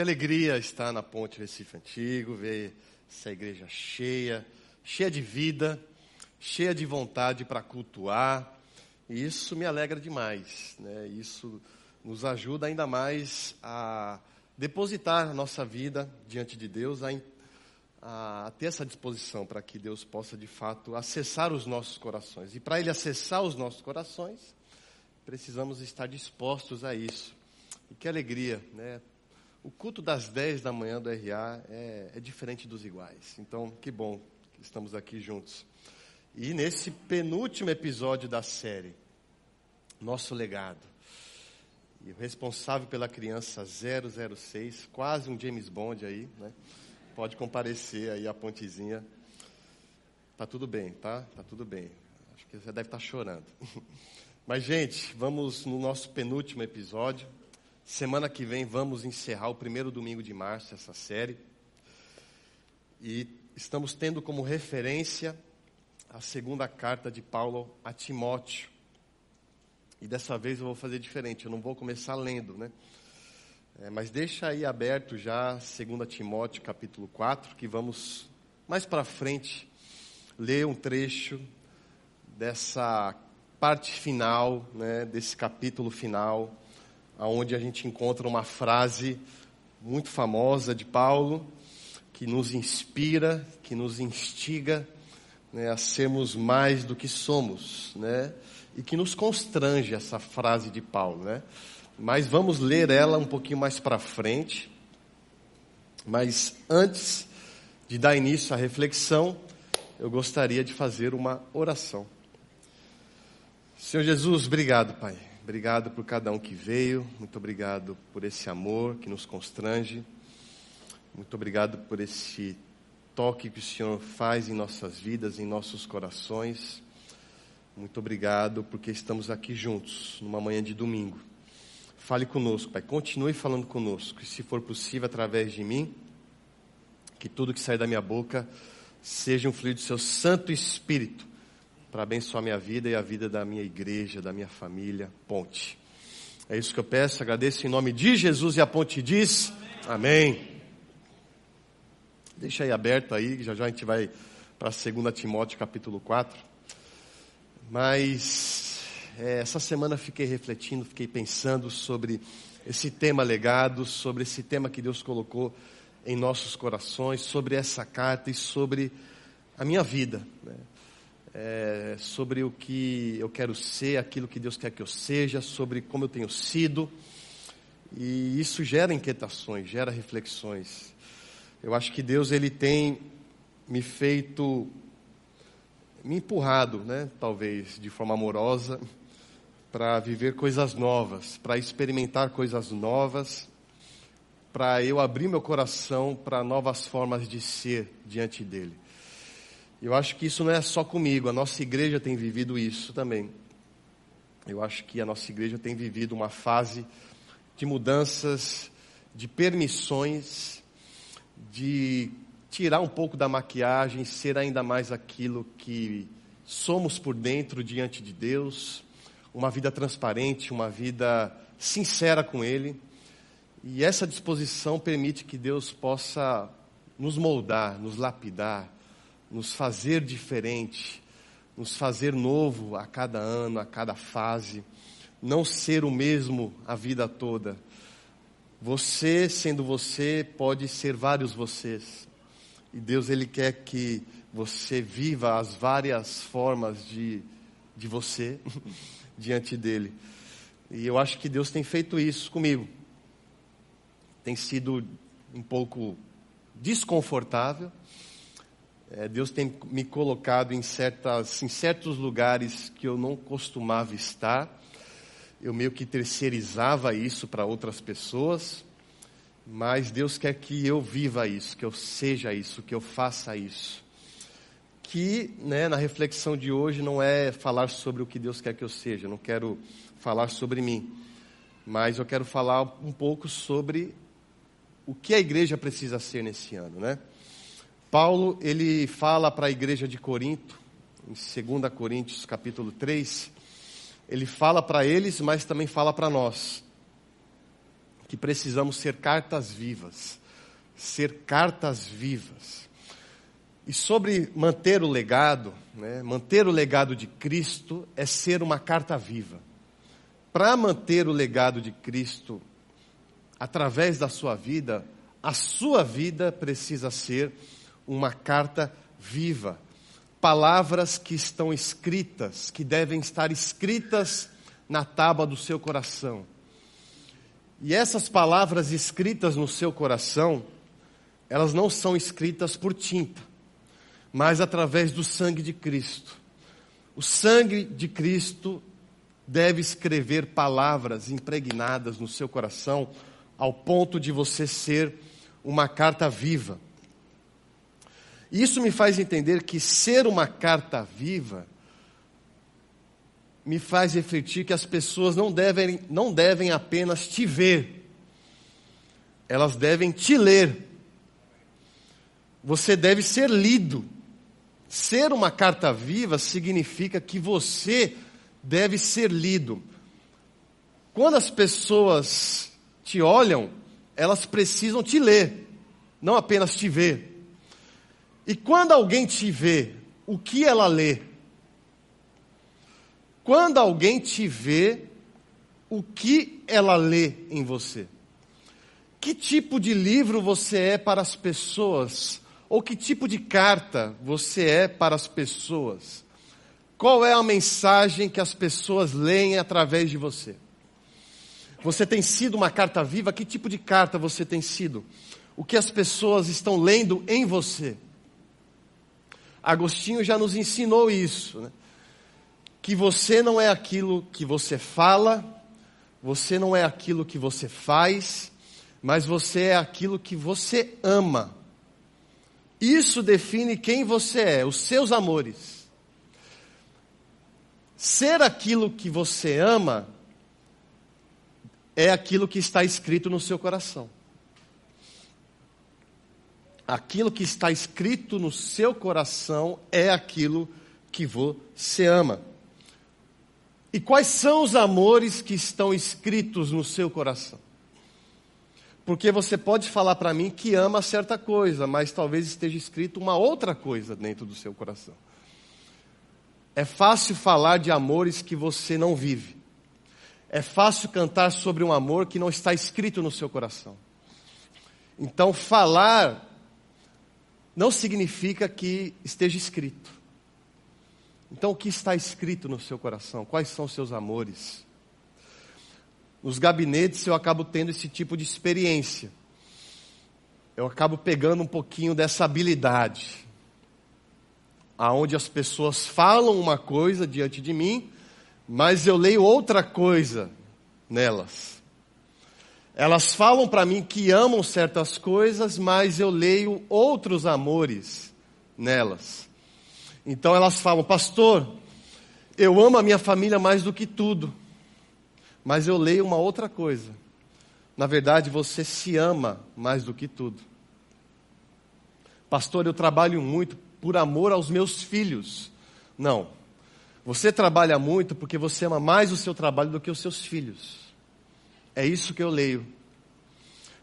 Que alegria estar na Ponte Recife Antigo, ver essa igreja cheia, cheia de vida, cheia de vontade para cultuar. E isso me alegra demais. Né? Isso nos ajuda ainda mais a depositar a nossa vida diante de Deus, a, a ter essa disposição para que Deus possa de fato acessar os nossos corações. E para Ele acessar os nossos corações, precisamos estar dispostos a isso. E que alegria, né? O culto das 10 da manhã do RA é, é diferente dos iguais. Então, que bom que estamos aqui juntos. E nesse penúltimo episódio da série, nosso legado. E o responsável pela criança 006, quase um James Bond aí, né? Pode comparecer aí a pontezinha. Tá tudo bem, tá? Tá tudo bem. Acho que você deve estar tá chorando. Mas, gente, vamos no nosso penúltimo episódio. Semana que vem vamos encerrar o primeiro domingo de março essa série. E estamos tendo como referência a segunda carta de Paulo a Timóteo. E dessa vez eu vou fazer diferente, eu não vou começar lendo, né? É, mas deixa aí aberto já 2 Timóteo capítulo 4, que vamos mais para frente ler um trecho dessa parte final, né, desse capítulo final, onde a gente encontra uma frase muito famosa de Paulo, que nos inspira, que nos instiga né, a sermos mais do que somos, né? E que nos constrange essa frase de Paulo, né? Mas vamos ler ela um pouquinho mais para frente. Mas antes de dar início à reflexão, eu gostaria de fazer uma oração. Senhor Jesus, obrigado, Pai. Obrigado por cada um que veio. Muito obrigado por esse amor que nos constrange. Muito obrigado por esse toque que o Senhor faz em nossas vidas, em nossos corações. Muito obrigado porque estamos aqui juntos numa manhã de domingo. Fale conosco, Pai. Continue falando conosco. E se for possível, através de mim, que tudo que sair da minha boca seja um fluido do seu Santo Espírito para abençoar minha vida e a vida da minha igreja, da minha família. Ponte. É isso que eu peço, agradeço em nome de Jesus e a ponte diz: Amém. Amém. Deixa aí aberto aí, já já a gente vai para 2 Timóteo capítulo 4. Mas é, essa semana fiquei refletindo, fiquei pensando sobre esse tema legado, sobre esse tema que Deus colocou em nossos corações, sobre essa carta e sobre a minha vida. Né? É, sobre o que eu quero ser, aquilo que Deus quer que eu seja, sobre como eu tenho sido. E isso gera inquietações, gera reflexões. Eu acho que Deus ele tem me feito, me empurrado, né, talvez de forma amorosa, para viver coisas novas, para experimentar coisas novas, para eu abrir meu coração para novas formas de ser diante dele. Eu acho que isso não é só comigo, a nossa igreja tem vivido isso também. Eu acho que a nossa igreja tem vivido uma fase de mudanças, de permissões, de tirar um pouco da maquiagem, ser ainda mais aquilo que somos por dentro diante de Deus, uma vida transparente, uma vida sincera com Ele. E essa disposição permite que Deus possa nos moldar, nos lapidar, nos fazer diferente, nos fazer novo a cada ano, a cada fase, não ser o mesmo a vida toda. Você, sendo você, pode ser vários vocês. E Deus, Ele quer que você viva as várias formas de, de você diante dEle. E eu acho que Deus tem feito isso comigo. Tem sido um pouco desconfortável, é, Deus tem me colocado em, certas, em certos lugares que eu não costumava estar. Eu meio que terceirizava isso para outras pessoas. Mas Deus quer que eu viva isso, que eu seja isso, que eu faça isso. Que né, na reflexão de hoje não é falar sobre o que Deus quer que eu seja, não quero falar sobre mim, mas eu quero falar um pouco sobre o que a igreja precisa ser nesse ano, né? Paulo, ele fala para a igreja de Corinto, em 2 Coríntios capítulo 3, ele fala para eles, mas também fala para nós. que precisamos ser cartas vivas. Ser cartas vivas. E sobre manter o legado, né, manter o legado de Cristo é ser uma carta viva. Para manter o legado de Cristo através da sua vida, a sua vida precisa ser uma carta viva. Palavras que estão escritas, que devem estar escritas na tábua do seu coração. E essas palavras escritas no seu coração, elas não são escritas por tinta, mas através do sangue de Cristo. O sangue de Cristo deve escrever palavras impregnadas no seu coração, ao ponto de você ser uma carta viva. Isso me faz entender que ser uma carta viva me faz refletir que as pessoas não devem, não devem apenas te ver, elas devem te ler. Você deve ser lido. Ser uma carta viva significa que você deve ser lido. Quando as pessoas te olham, elas precisam te ler, não apenas te ver. E quando alguém te vê, o que ela lê? Quando alguém te vê, o que ela lê em você? Que tipo de livro você é para as pessoas? Ou que tipo de carta você é para as pessoas? Qual é a mensagem que as pessoas leem através de você? Você tem sido uma carta viva? Que tipo de carta você tem sido? O que as pessoas estão lendo em você? Agostinho já nos ensinou isso, né? que você não é aquilo que você fala, você não é aquilo que você faz, mas você é aquilo que você ama. Isso define quem você é, os seus amores. Ser aquilo que você ama é aquilo que está escrito no seu coração. Aquilo que está escrito no seu coração é aquilo que você ama. E quais são os amores que estão escritos no seu coração? Porque você pode falar para mim que ama certa coisa, mas talvez esteja escrito uma outra coisa dentro do seu coração. É fácil falar de amores que você não vive. É fácil cantar sobre um amor que não está escrito no seu coração. Então, falar não significa que esteja escrito. Então, o que está escrito no seu coração? Quais são os seus amores? Nos gabinetes eu acabo tendo esse tipo de experiência. Eu acabo pegando um pouquinho dessa habilidade. Aonde as pessoas falam uma coisa diante de mim, mas eu leio outra coisa nelas. Elas falam para mim que amam certas coisas, mas eu leio outros amores nelas. Então elas falam, pastor, eu amo a minha família mais do que tudo, mas eu leio uma outra coisa. Na verdade, você se ama mais do que tudo. Pastor, eu trabalho muito por amor aos meus filhos. Não, você trabalha muito porque você ama mais o seu trabalho do que os seus filhos. É isso que eu leio.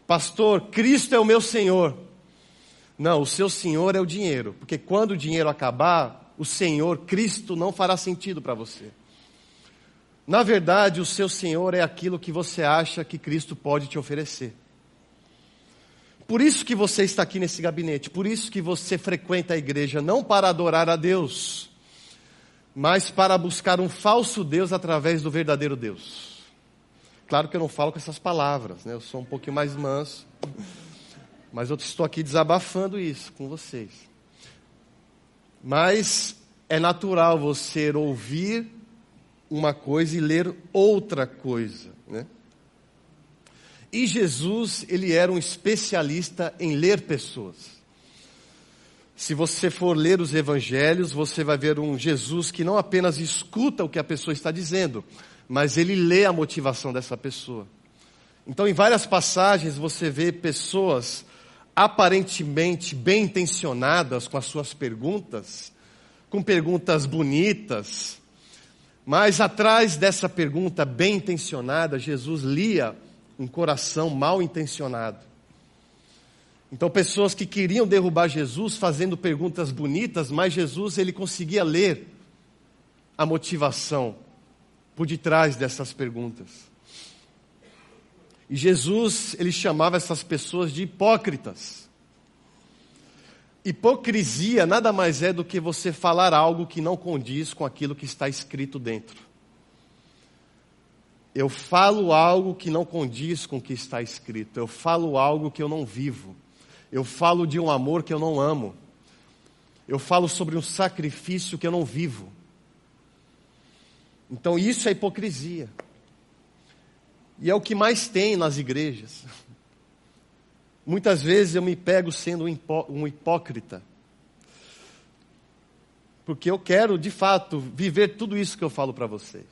Pastor, Cristo é o meu Senhor. Não, o seu Senhor é o dinheiro, porque quando o dinheiro acabar, o Senhor, Cristo, não fará sentido para você. Na verdade, o seu Senhor é aquilo que você acha que Cristo pode te oferecer. Por isso que você está aqui nesse gabinete, por isso que você frequenta a igreja, não para adorar a Deus, mas para buscar um falso Deus através do verdadeiro Deus. Claro que eu não falo com essas palavras, né? eu sou um pouquinho mais manso, mas eu estou aqui desabafando isso com vocês. Mas é natural você ouvir uma coisa e ler outra coisa, né? E Jesus, ele era um especialista em ler pessoas. Se você for ler os evangelhos, você vai ver um Jesus que não apenas escuta o que a pessoa está dizendo, mas ele lê a motivação dessa pessoa. Então, em várias passagens, você vê pessoas aparentemente bem intencionadas com as suas perguntas, com perguntas bonitas, mas atrás dessa pergunta bem intencionada, Jesus lia um coração mal intencionado. Então, pessoas que queriam derrubar Jesus fazendo perguntas bonitas, mas Jesus ele conseguia ler a motivação por detrás dessas perguntas. E Jesus, ele chamava essas pessoas de hipócritas. Hipocrisia nada mais é do que você falar algo que não condiz com aquilo que está escrito dentro. Eu falo algo que não condiz com o que está escrito. Eu falo algo que eu não vivo. Eu falo de um amor que eu não amo. Eu falo sobre um sacrifício que eu não vivo. Então isso é hipocrisia. E é o que mais tem nas igrejas. Muitas vezes eu me pego sendo um hipócrita. Porque eu quero, de fato, viver tudo isso que eu falo para vocês.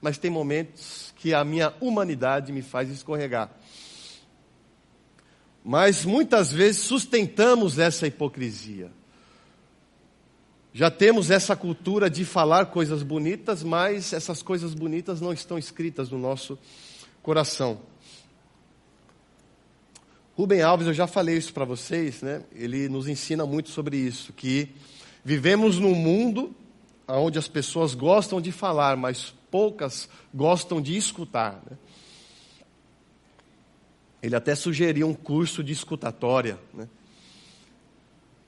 Mas tem momentos que a minha humanidade me faz escorregar. Mas muitas vezes sustentamos essa hipocrisia. Já temos essa cultura de falar coisas bonitas, mas essas coisas bonitas não estão escritas no nosso coração. Rubem Alves, eu já falei isso para vocês, né? Ele nos ensina muito sobre isso, que vivemos num mundo onde as pessoas gostam de falar, mas poucas gostam de escutar. Né? Ele até sugeriu um curso de escutatória. Né?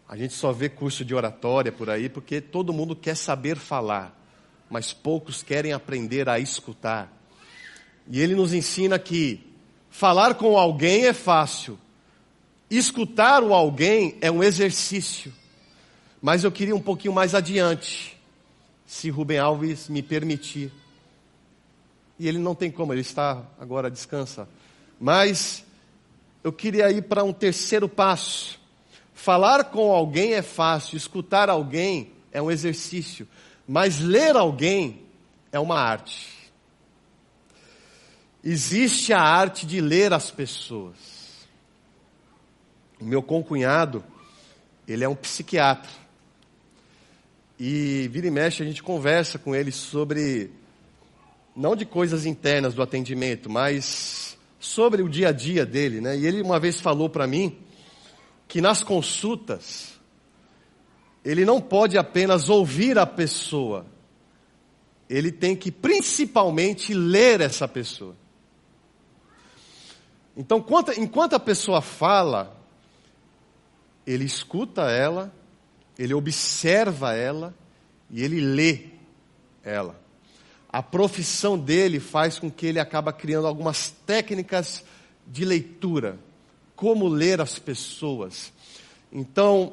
A gente só vê curso de oratória por aí porque todo mundo quer saber falar, mas poucos querem aprender a escutar. E ele nos ensina que falar com alguém é fácil, escutar o alguém é um exercício. Mas eu queria um pouquinho mais adiante, se Rubem Alves me permitir. E ele não tem como, ele está agora descansa. Mas eu queria ir para um terceiro passo. Falar com alguém é fácil, escutar alguém é um exercício, mas ler alguém é uma arte. Existe a arte de ler as pessoas. O meu concunhado, ele é um psiquiatra. E vira e mexe a gente conversa com ele sobre, não de coisas internas do atendimento, mas sobre o dia a dia dele, né? E ele uma vez falou para mim que nas consultas, ele não pode apenas ouvir a pessoa, ele tem que principalmente ler essa pessoa. Então, enquanto a pessoa fala, ele escuta ela, ele observa ela e ele lê ela. A profissão dele faz com que ele acaba criando algumas técnicas de leitura, como ler as pessoas. Então,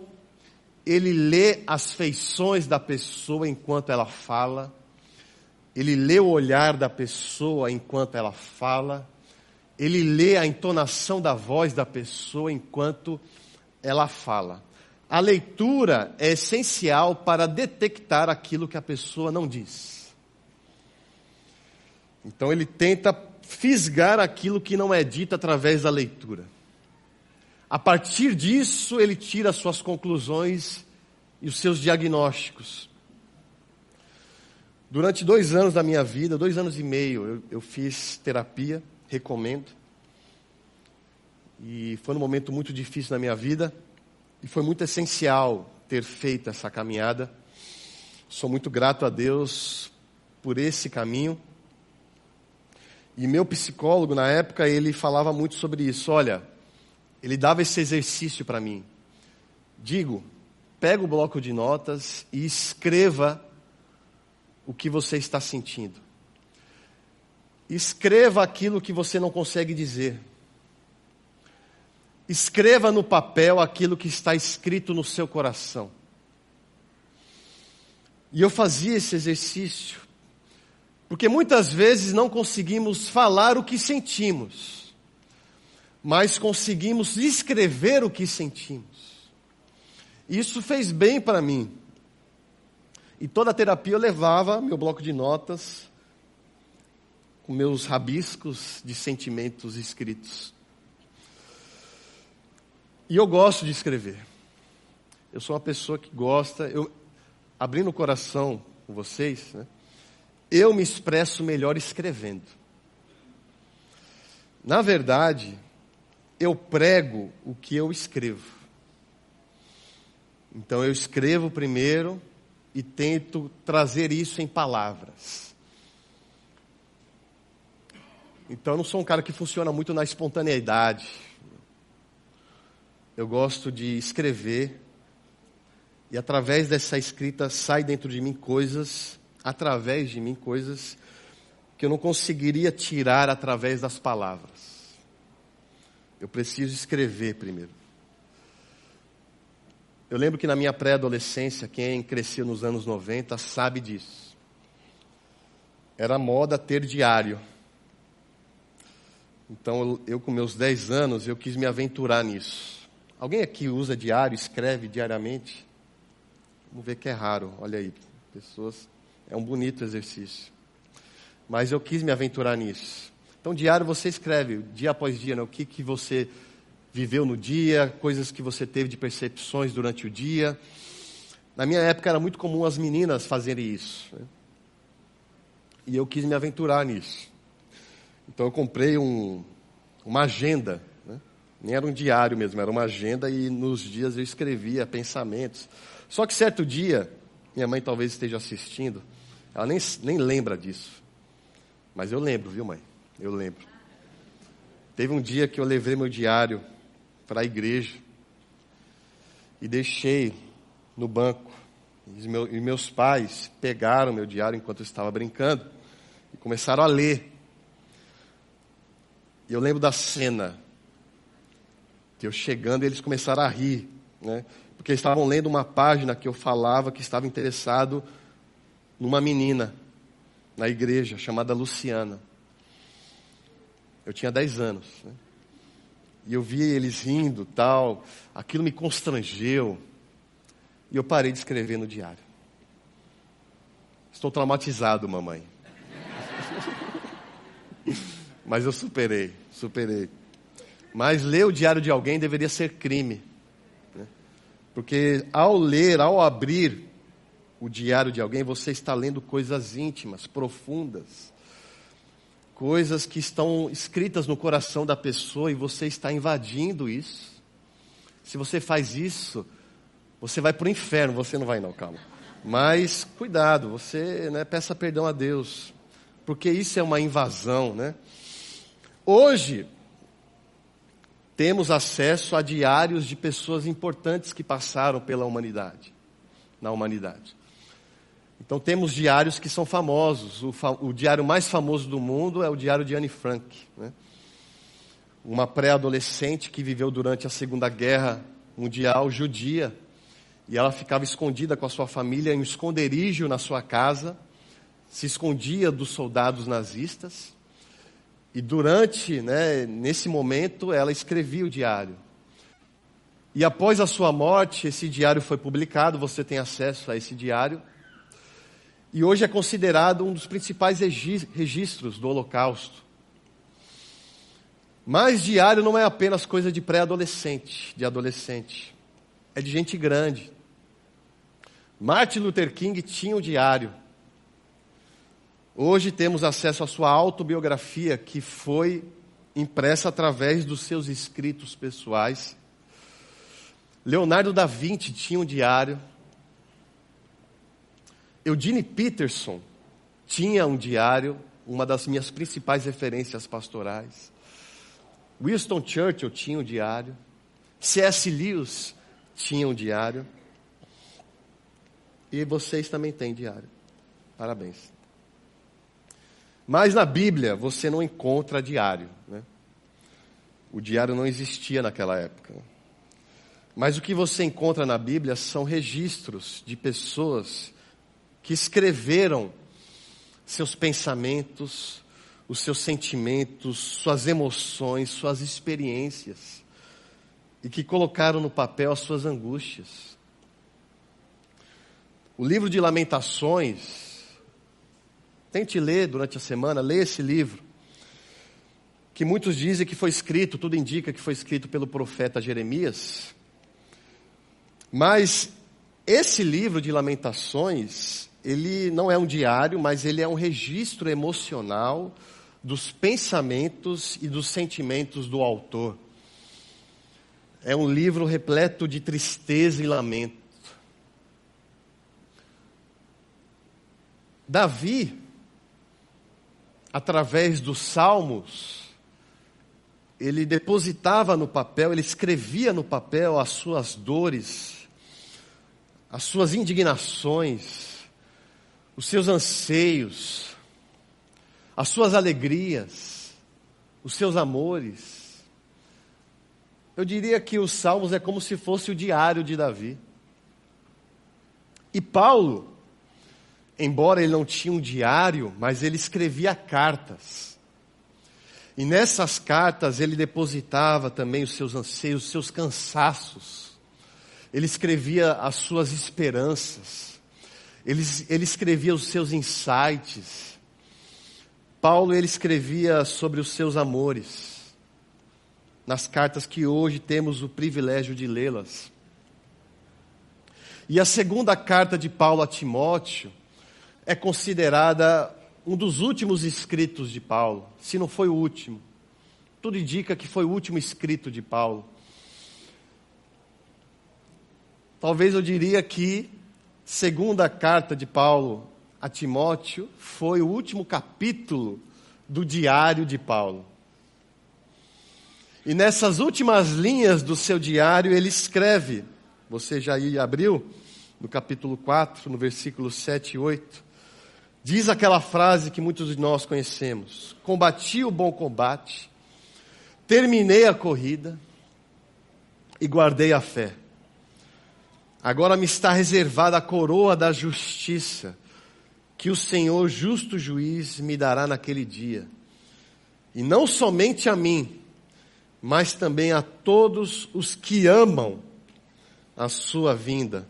ele lê as feições da pessoa enquanto ela fala, ele lê o olhar da pessoa enquanto ela fala, ele lê a entonação da voz da pessoa enquanto ela fala. A leitura é essencial para detectar aquilo que a pessoa não diz. Então ele tenta fisgar aquilo que não é dito através da leitura. A partir disso, ele tira suas conclusões e os seus diagnósticos. Durante dois anos da minha vida, dois anos e meio, eu, eu fiz terapia recomendo. E foi um momento muito difícil na minha vida e foi muito essencial ter feito essa caminhada. Sou muito grato a Deus por esse caminho. E meu psicólogo na época, ele falava muito sobre isso. Olha, ele dava esse exercício para mim. Digo, pega o bloco de notas e escreva o que você está sentindo. Escreva aquilo que você não consegue dizer. Escreva no papel aquilo que está escrito no seu coração. E eu fazia esse exercício, porque muitas vezes não conseguimos falar o que sentimos, mas conseguimos escrever o que sentimos. Isso fez bem para mim. E toda a terapia eu levava meu bloco de notas, com meus rabiscos de sentimentos escritos. E eu gosto de escrever. Eu sou uma pessoa que gosta, eu abrindo o coração com vocês, né, eu me expresso melhor escrevendo. Na verdade, eu prego o que eu escrevo. Então eu escrevo primeiro e tento trazer isso em palavras. Então eu não sou um cara que funciona muito na espontaneidade. Eu gosto de escrever e através dessa escrita sai dentro de mim coisas, através de mim coisas que eu não conseguiria tirar através das palavras. Eu preciso escrever primeiro. Eu lembro que na minha pré-adolescência, quem cresceu nos anos 90 sabe disso. Era moda ter diário. Então, eu com meus 10 anos, eu quis me aventurar nisso. Alguém aqui usa diário, escreve diariamente? Vamos ver que é raro, olha aí. Pessoas, é um bonito exercício. Mas eu quis me aventurar nisso. Então, diário você escreve, dia após dia, né, o que, que você viveu no dia, coisas que você teve de percepções durante o dia. Na minha época era muito comum as meninas fazerem isso. Né? E eu quis me aventurar nisso. Então eu comprei um, uma agenda, né? nem era um diário mesmo, era uma agenda e nos dias eu escrevia pensamentos. Só que certo dia, minha mãe talvez esteja assistindo, ela nem, nem lembra disso. Mas eu lembro, viu mãe? Eu lembro. Teve um dia que eu levei meu diário para a igreja e deixei no banco. E, meus pais pegaram meu diário enquanto eu estava brincando e começaram a ler. E eu lembro da cena, que eu chegando e eles começaram a rir, né? porque eles estavam lendo uma página que eu falava que estava interessado numa menina na igreja chamada Luciana. Eu tinha 10 anos. Né? E eu vi eles rindo, tal. Aquilo me constrangeu. E eu parei de escrever no diário. Estou traumatizado, mamãe. Mas eu superei, superei. Mas ler o diário de alguém deveria ser crime. Né? Porque ao ler, ao abrir o diário de alguém, você está lendo coisas íntimas, profundas coisas que estão escritas no coração da pessoa e você está invadindo isso. Se você faz isso, você vai para o inferno. Você não vai, não, calma. Mas cuidado, você né, peça perdão a Deus, porque isso é uma invasão, né? Hoje temos acesso a diários de pessoas importantes que passaram pela humanidade, na humanidade. Então temos diários que são famosos. O, fa o diário mais famoso do mundo é o diário de Anne Frank. Né? Uma pré-adolescente que viveu durante a Segunda Guerra Mundial judia. E ela ficava escondida com a sua família em um esconderijo na sua casa, se escondia dos soldados nazistas. E durante, né, nesse momento, ela escrevia o diário. E após a sua morte, esse diário foi publicado, você tem acesso a esse diário. E hoje é considerado um dos principais registros do Holocausto. Mas diário não é apenas coisa de pré-adolescente, de adolescente. É de gente grande. Martin Luther King tinha um diário. Hoje temos acesso à sua autobiografia, que foi impressa através dos seus escritos pessoais. Leonardo da Vinci tinha um diário. Eugene Peterson tinha um diário, uma das minhas principais referências pastorais. Winston Churchill tinha um diário. C.S. Lewis tinha um diário. E vocês também têm diário. Parabéns. Mas na Bíblia você não encontra diário. Né? O diário não existia naquela época. Mas o que você encontra na Bíblia são registros de pessoas que escreveram seus pensamentos, os seus sentimentos, suas emoções, suas experiências, e que colocaram no papel as suas angústias. O livro de Lamentações, tente ler durante a semana, leia esse livro, que muitos dizem que foi escrito, tudo indica que foi escrito pelo profeta Jeremias, mas esse livro de Lamentações, ele não é um diário, mas ele é um registro emocional dos pensamentos e dos sentimentos do autor. É um livro repleto de tristeza e lamento. Davi, através dos salmos, ele depositava no papel, ele escrevia no papel as suas dores, as suas indignações, os seus anseios, as suas alegrias, os seus amores. Eu diria que os Salmos é como se fosse o diário de Davi. E Paulo, embora ele não tinha um diário, mas ele escrevia cartas. E nessas cartas ele depositava também os seus anseios, os seus cansaços. Ele escrevia as suas esperanças. Ele, ele escrevia os seus insights. Paulo ele escrevia sobre os seus amores, nas cartas que hoje temos o privilégio de lê-las. E a segunda carta de Paulo a Timóteo é considerada um dos últimos escritos de Paulo, se não foi o último. Tudo indica que foi o último escrito de Paulo. Talvez eu diria que segunda carta de Paulo a Timóteo foi o último capítulo do diário de Paulo. E nessas últimas linhas do seu diário, ele escreve, você já abriu, no capítulo 4, no versículo 7 e 8, diz aquela frase que muitos de nós conhecemos: Combati o bom combate, terminei a corrida e guardei a fé. Agora me está reservada a coroa da justiça que o Senhor, justo juiz, me dará naquele dia. E não somente a mim, mas também a todos os que amam a sua vinda.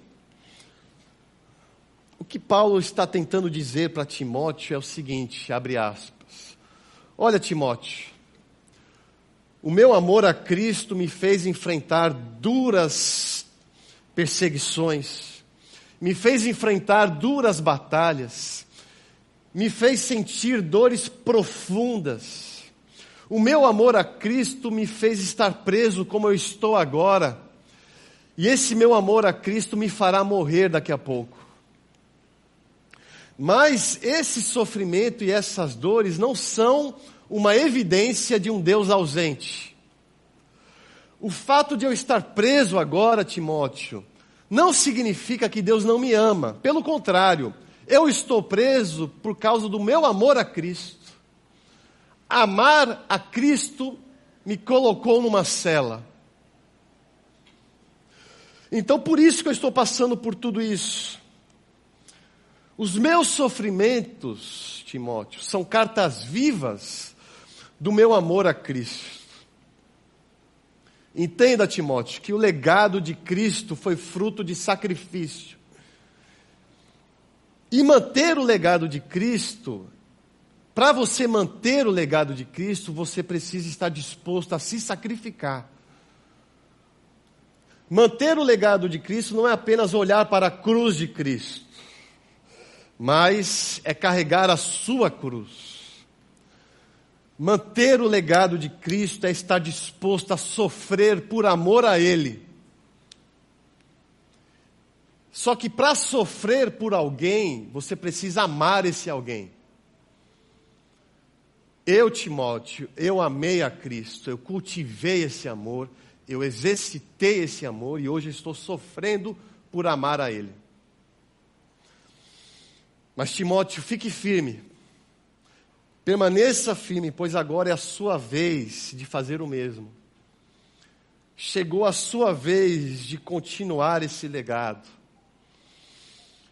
O que Paulo está tentando dizer para Timóteo é o seguinte, abre aspas. Olha, Timóteo, o meu amor a Cristo me fez enfrentar duras perseguições, me fez enfrentar duras batalhas, me fez sentir dores profundas. O meu amor a Cristo me fez estar preso como eu estou agora. E esse meu amor a Cristo me fará morrer daqui a pouco. Mas esse sofrimento e essas dores não são uma evidência de um Deus ausente. O fato de eu estar preso agora, Timóteo, não significa que Deus não me ama. Pelo contrário, eu estou preso por causa do meu amor a Cristo. Amar a Cristo me colocou numa cela. Então, por isso que eu estou passando por tudo isso. Os meus sofrimentos, Timóteo, são cartas vivas do meu amor a Cristo. Entenda, Timóteo, que o legado de Cristo foi fruto de sacrifício. E manter o legado de Cristo, para você manter o legado de Cristo, você precisa estar disposto a se sacrificar. Manter o legado de Cristo não é apenas olhar para a cruz de Cristo, mas é carregar a sua cruz. Manter o legado de Cristo é estar disposto a sofrer por amor a Ele. Só que para sofrer por alguém, você precisa amar esse alguém. Eu, Timóteo, eu amei a Cristo, eu cultivei esse amor, eu exercitei esse amor e hoje estou sofrendo por amar a Ele. Mas, Timóteo, fique firme, Permaneça firme, pois agora é a sua vez de fazer o mesmo. Chegou a sua vez de continuar esse legado.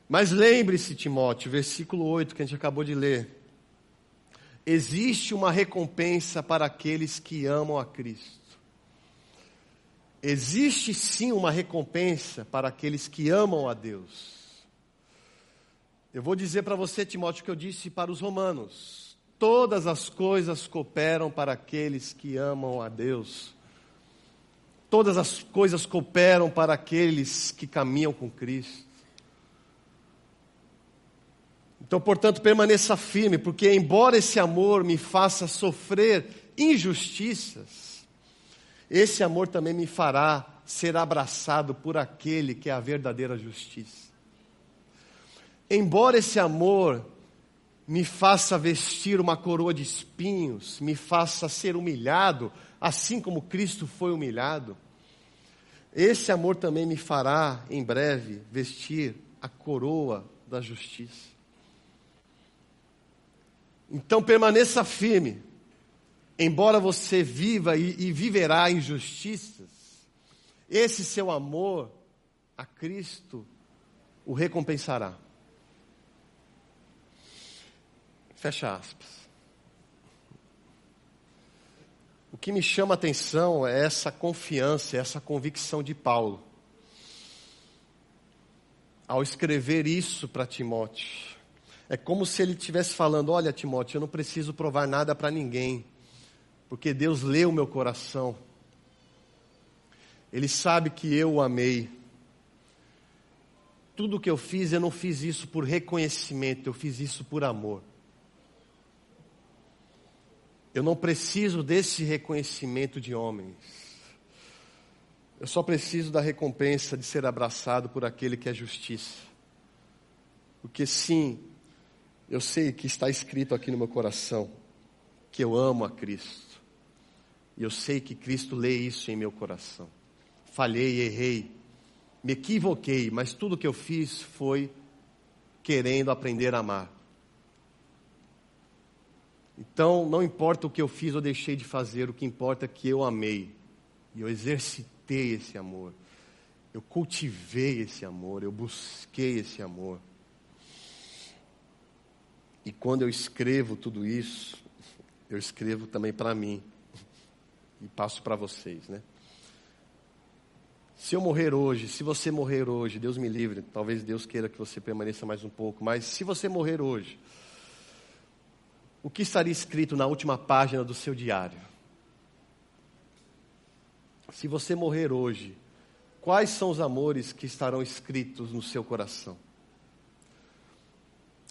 Mas lembre-se, Timóteo, versículo 8 que a gente acabou de ler. Existe uma recompensa para aqueles que amam a Cristo. Existe sim uma recompensa para aqueles que amam a Deus. Eu vou dizer para você, Timóteo, o que eu disse para os romanos todas as coisas cooperam para aqueles que amam a Deus. Todas as coisas cooperam para aqueles que caminham com Cristo. Então, portanto, permaneça firme, porque embora esse amor me faça sofrer injustiças, esse amor também me fará ser abraçado por aquele que é a verdadeira justiça. Embora esse amor me faça vestir uma coroa de espinhos, me faça ser humilhado, assim como Cristo foi humilhado, esse amor também me fará, em breve, vestir a coroa da justiça. Então permaneça firme, embora você viva e, e viverá injustiças, esse seu amor a Cristo o recompensará. Fecha aspas. O que me chama a atenção é essa confiança, essa convicção de Paulo. Ao escrever isso para Timóteo, é como se ele estivesse falando: Olha, Timóteo, eu não preciso provar nada para ninguém, porque Deus leu o meu coração. Ele sabe que eu o amei. Tudo que eu fiz, eu não fiz isso por reconhecimento, eu fiz isso por amor. Eu não preciso desse reconhecimento de homens. Eu só preciso da recompensa de ser abraçado por aquele que é justiça. Porque sim, eu sei que está escrito aqui no meu coração que eu amo a Cristo. E eu sei que Cristo lê isso em meu coração. Falhei, errei, me equivoquei, mas tudo que eu fiz foi querendo aprender a amar. Então, não importa o que eu fiz ou deixei de fazer, o que importa é que eu amei. E eu exercitei esse amor. Eu cultivei esse amor, eu busquei esse amor. E quando eu escrevo tudo isso, eu escrevo também para mim. E passo para vocês, né? Se eu morrer hoje, se você morrer hoje, Deus me livre, talvez Deus queira que você permaneça mais um pouco, mas se você morrer hoje, o que estaria escrito na última página do seu diário? Se você morrer hoje, quais são os amores que estarão escritos no seu coração?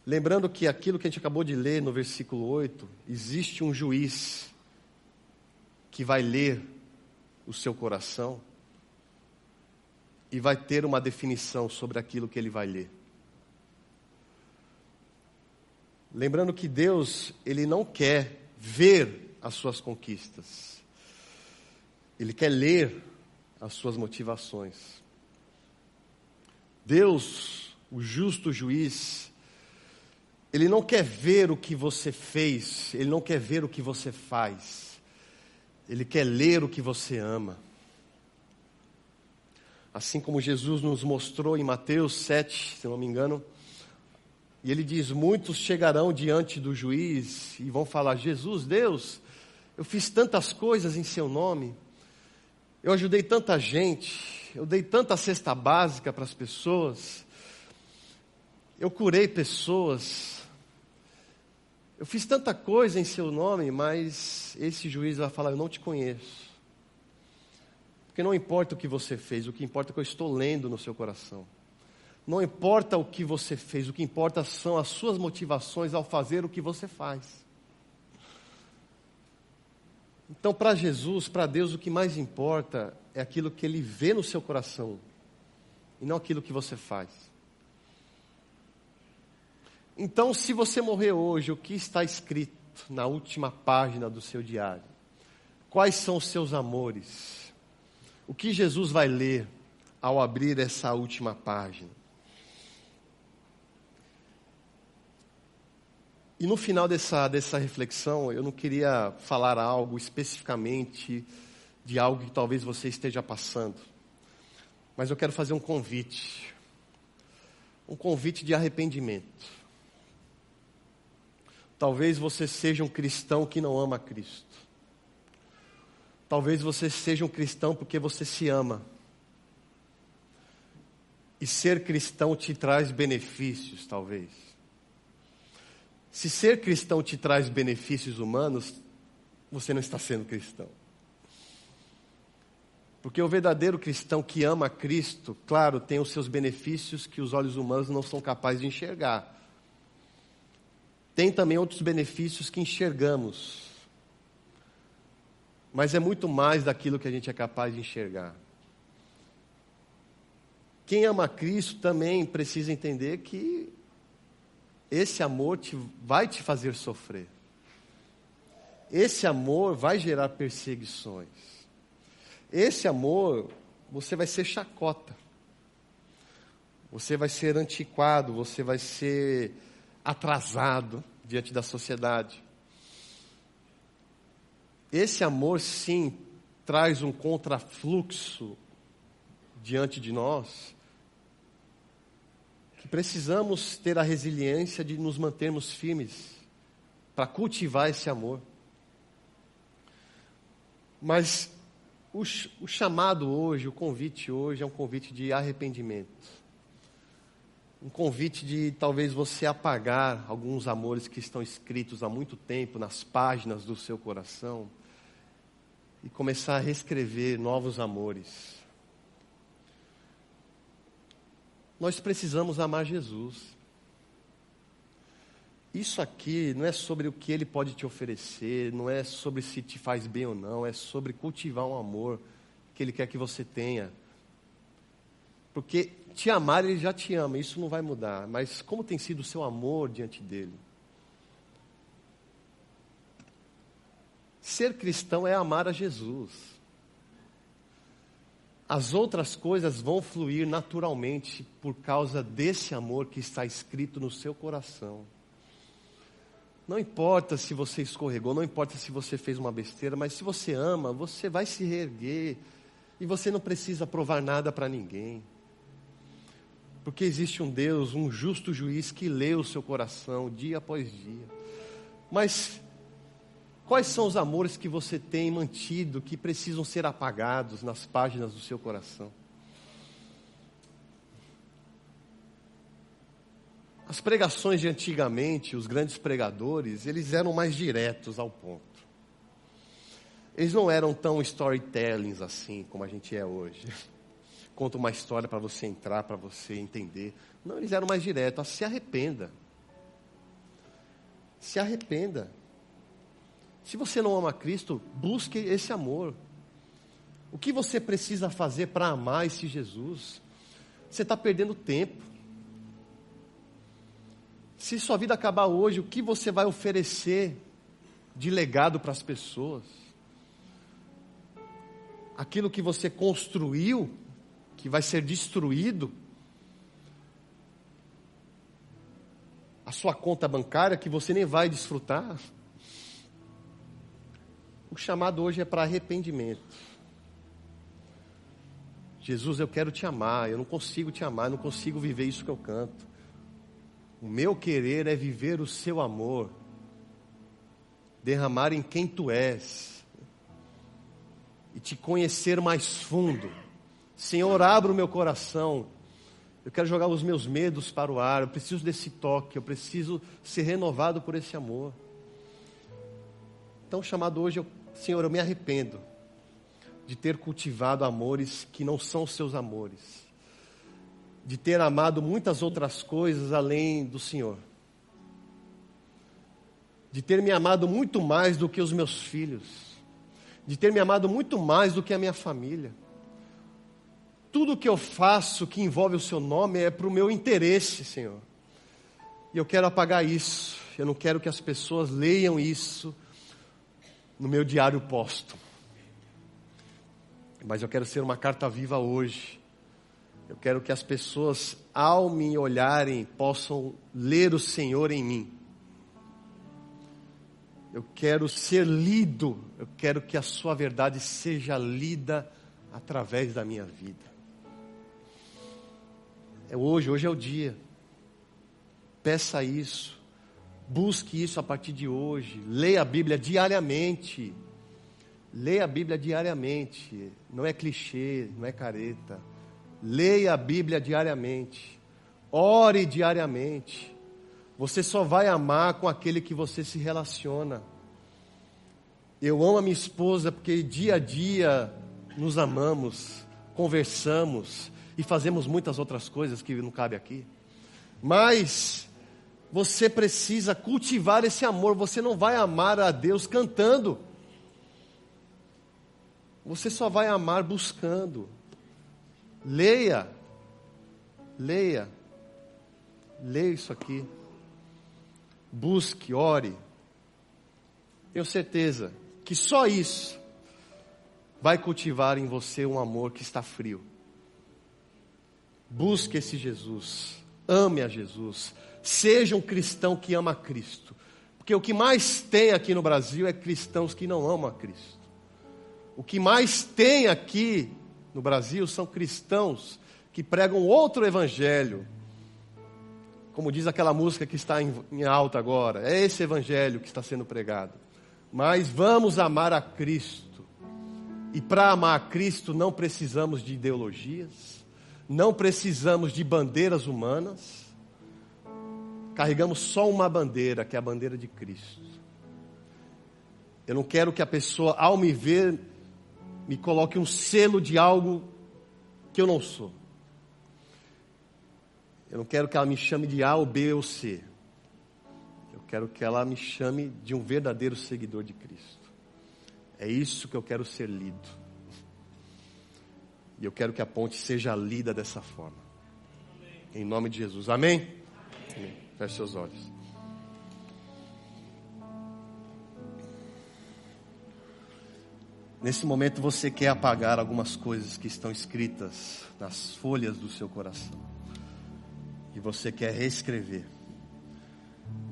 Lembrando que aquilo que a gente acabou de ler no versículo 8, existe um juiz que vai ler o seu coração e vai ter uma definição sobre aquilo que ele vai ler. Lembrando que Deus, ele não quer ver as suas conquistas. Ele quer ler as suas motivações. Deus, o justo juiz, ele não quer ver o que você fez, ele não quer ver o que você faz. Ele quer ler o que você ama. Assim como Jesus nos mostrou em Mateus 7, se não me engano, e ele diz: Muitos chegarão diante do juiz e vão falar: Jesus, Deus, eu fiz tantas coisas em seu nome, eu ajudei tanta gente, eu dei tanta cesta básica para as pessoas, eu curei pessoas, eu fiz tanta coisa em seu nome, mas esse juiz vai falar: Eu não te conheço. Porque não importa o que você fez, o que importa é que eu estou lendo no seu coração. Não importa o que você fez, o que importa são as suas motivações ao fazer o que você faz. Então, para Jesus, para Deus, o que mais importa é aquilo que Ele vê no seu coração e não aquilo que você faz. Então, se você morrer hoje, o que está escrito na última página do seu diário? Quais são os seus amores? O que Jesus vai ler ao abrir essa última página? E no final dessa, dessa reflexão, eu não queria falar algo especificamente de algo que talvez você esteja passando, mas eu quero fazer um convite. Um convite de arrependimento. Talvez você seja um cristão que não ama Cristo. Talvez você seja um cristão porque você se ama. E ser cristão te traz benefícios, talvez. Se ser cristão te traz benefícios humanos, você não está sendo cristão. Porque o verdadeiro cristão que ama Cristo, claro, tem os seus benefícios que os olhos humanos não são capazes de enxergar. tem também outros benefícios que enxergamos. Mas é muito mais daquilo que a gente é capaz de enxergar. Quem ama Cristo também precisa entender que esse amor te, vai te fazer sofrer. Esse amor vai gerar perseguições. Esse amor, você vai ser chacota. Você vai ser antiquado, você vai ser atrasado diante da sociedade. Esse amor, sim, traz um contrafluxo diante de nós, precisamos ter a resiliência de nos mantermos firmes para cultivar esse amor. Mas o, o chamado hoje, o convite hoje é um convite de arrependimento um convite de talvez você apagar alguns amores que estão escritos há muito tempo nas páginas do seu coração e começar a reescrever novos amores. Nós precisamos amar Jesus. Isso aqui não é sobre o que ele pode te oferecer, não é sobre se te faz bem ou não, é sobre cultivar um amor que ele quer que você tenha. Porque te amar, ele já te ama, isso não vai mudar. Mas como tem sido o seu amor diante dele? Ser cristão é amar a Jesus. As outras coisas vão fluir naturalmente por causa desse amor que está escrito no seu coração. Não importa se você escorregou, não importa se você fez uma besteira, mas se você ama, você vai se reerguer e você não precisa provar nada para ninguém. Porque existe um Deus, um justo juiz que lê o seu coração dia após dia. Mas quais são os amores que você tem mantido que precisam ser apagados nas páginas do seu coração? As pregações de antigamente, os grandes pregadores, eles eram mais diretos ao ponto. Eles não eram tão storytellings assim como a gente é hoje conta uma história para você entrar, para você entender. Não, eles eram mais diretos. Se arrependa. Se arrependa. Se você não ama Cristo, busque esse amor. O que você precisa fazer para amar esse Jesus? Você está perdendo tempo. Se sua vida acabar hoje, o que você vai oferecer de legado para as pessoas? Aquilo que você construiu que vai ser destruído, a sua conta bancária que você nem vai desfrutar. O chamado hoje é para arrependimento. Jesus, eu quero te amar, eu não consigo te amar, eu não consigo viver isso que eu canto. O meu querer é viver o seu amor, derramar em quem tu és e te conhecer mais fundo. Senhor, abra o meu coração. Eu quero jogar os meus medos para o ar. Eu preciso desse toque. Eu preciso ser renovado por esse amor. Então, chamado hoje, eu, Senhor, eu me arrependo de ter cultivado amores que não são seus amores, de ter amado muitas outras coisas além do Senhor, de ter me amado muito mais do que os meus filhos, de ter me amado muito mais do que a minha família tudo que eu faço que envolve o seu nome é para o meu interesse, Senhor. E eu quero apagar isso. Eu não quero que as pessoas leiam isso no meu diário posto. Mas eu quero ser uma carta viva hoje. Eu quero que as pessoas, ao me olharem, possam ler o Senhor em mim. Eu quero ser lido. Eu quero que a Sua verdade seja lida através da minha vida. É hoje, hoje é o dia. Peça isso. Busque isso a partir de hoje. Leia a Bíblia diariamente. Leia a Bíblia diariamente. Não é clichê, não é careta. Leia a Bíblia diariamente. Ore diariamente. Você só vai amar com aquele que você se relaciona. Eu amo a minha esposa porque dia a dia nos amamos, conversamos, e fazemos muitas outras coisas que não cabe aqui. Mas Você precisa cultivar esse amor. Você não vai amar a Deus cantando. Você só vai amar buscando. Leia. Leia. Leia isso aqui. Busque, ore. Tenho certeza que só isso vai cultivar em você um amor que está frio. Busque esse Jesus. Ame a Jesus. Seja um cristão que ama Cristo. Porque o que mais tem aqui no Brasil é cristãos que não amam a Cristo. O que mais tem aqui no Brasil são cristãos que pregam outro evangelho. Como diz aquela música que está em, alta agora, é esse evangelho que está sendo pregado. Mas vamos amar a Cristo. E para amar a Cristo não precisamos de ideologias, não precisamos de bandeiras humanas. Carregamos só uma bandeira, que é a bandeira de Cristo. Eu não quero que a pessoa, ao me ver, me coloque um selo de algo que eu não sou. Eu não quero que ela me chame de A ou B ou C. Eu quero que ela me chame de um verdadeiro seguidor de Cristo. É isso que eu quero ser lido. E eu quero que a ponte seja lida dessa forma. Em nome de Jesus. Amém? Amém. Feche seus olhos. Nesse momento você quer apagar algumas coisas que estão escritas nas folhas do seu coração. E você quer reescrever.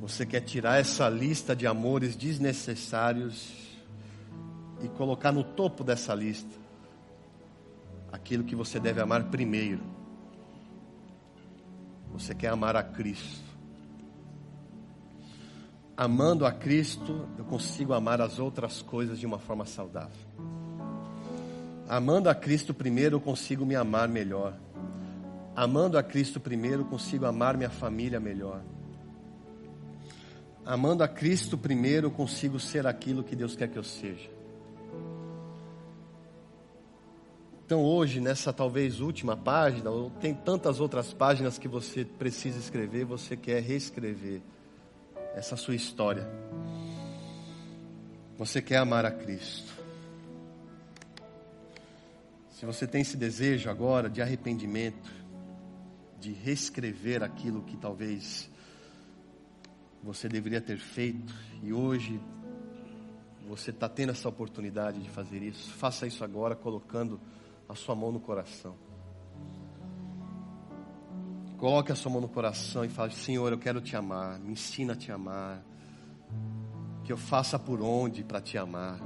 Você quer tirar essa lista de amores desnecessários e colocar no topo dessa lista aquilo que você deve amar primeiro. Você quer amar a Cristo. Amando a Cristo, eu consigo amar as outras coisas de uma forma saudável. Amando a Cristo primeiro, eu consigo me amar melhor. Amando a Cristo primeiro, eu consigo amar minha família melhor. Amando a Cristo primeiro, eu consigo ser aquilo que Deus quer que eu seja. Então, hoje, nessa talvez última página, ou tem tantas outras páginas que você precisa escrever, você quer reescrever essa sua história. Você quer amar a Cristo. Se você tem esse desejo agora de arrependimento, de reescrever aquilo que talvez você deveria ter feito e hoje você está tendo essa oportunidade de fazer isso, faça isso agora colocando a sua mão no coração. Coloque a sua mão no coração e fale: Senhor, eu quero te amar, me ensina a te amar. Que eu faça por onde para te amar.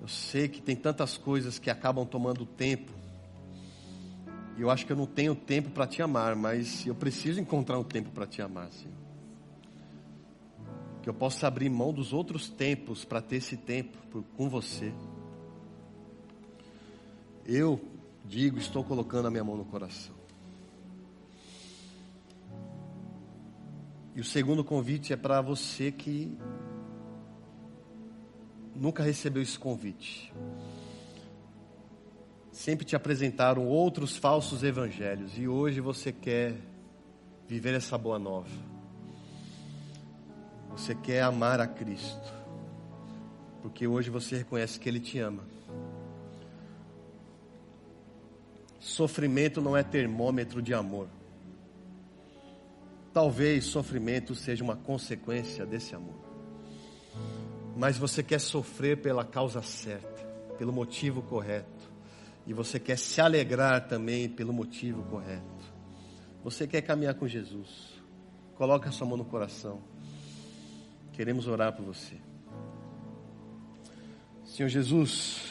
Eu sei que tem tantas coisas que acabam tomando tempo. E eu acho que eu não tenho tempo para te amar, mas eu preciso encontrar um tempo para te amar, Senhor. Que eu possa abrir mão dos outros tempos para ter esse tempo por, com você. Eu digo, estou colocando a minha mão no coração. E o segundo convite é para você que nunca recebeu esse convite. Sempre te apresentaram outros falsos evangelhos e hoje você quer viver essa boa nova. Você quer amar a Cristo, porque hoje você reconhece que Ele te ama. Sofrimento não é termômetro de amor. Talvez sofrimento seja uma consequência desse amor mas você quer sofrer pela causa certa, pelo motivo correto, e você quer se alegrar também pelo motivo correto. Você quer caminhar com Jesus. Coloque a sua mão no coração. Queremos orar por você. Senhor Jesus,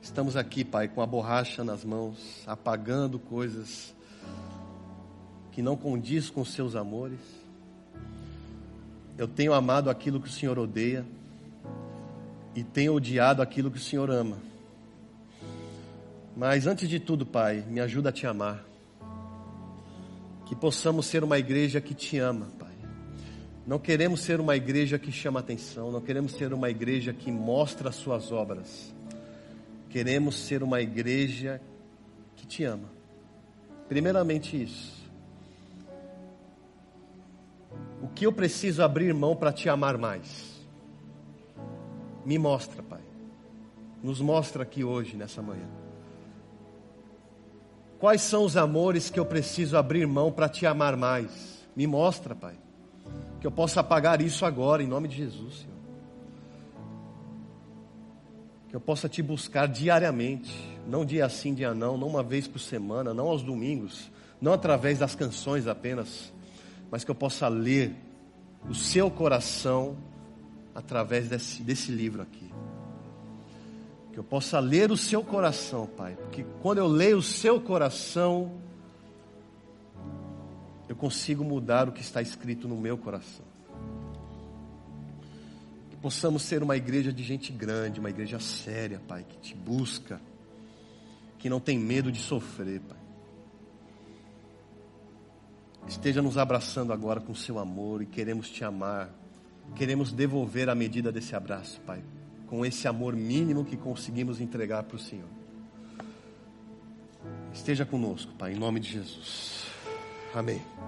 estamos aqui, Pai, com a borracha nas mãos, apagando coisas que não condiz com seus amores eu tenho amado aquilo que o Senhor odeia e tenho odiado aquilo que o Senhor ama. Mas antes de tudo, Pai, me ajuda a te amar. Que possamos ser uma igreja que te ama, Pai. Não queremos ser uma igreja que chama atenção, não queremos ser uma igreja que mostra as suas obras. Queremos ser uma igreja que te ama. Primeiramente isso. Que eu preciso abrir mão para te amar mais? Me mostra, Pai. Nos mostra aqui hoje, nessa manhã. Quais são os amores que eu preciso abrir mão para te amar mais? Me mostra, Pai. Que eu possa pagar isso agora, em nome de Jesus, Senhor. Que eu possa te buscar diariamente, não dia sim, dia não, não uma vez por semana, não aos domingos, não através das canções apenas, mas que eu possa ler o seu coração através desse, desse livro aqui. Que eu possa ler o seu coração, Pai, porque quando eu leio o seu coração, eu consigo mudar o que está escrito no meu coração. Que possamos ser uma igreja de gente grande, uma igreja séria, Pai, que te busca, que não tem medo de sofrer, Pai. Esteja nos abraçando agora com seu amor e queremos te amar. Queremos devolver a medida desse abraço, Pai, com esse amor mínimo que conseguimos entregar para o Senhor. Esteja conosco, Pai, em nome de Jesus. Amém.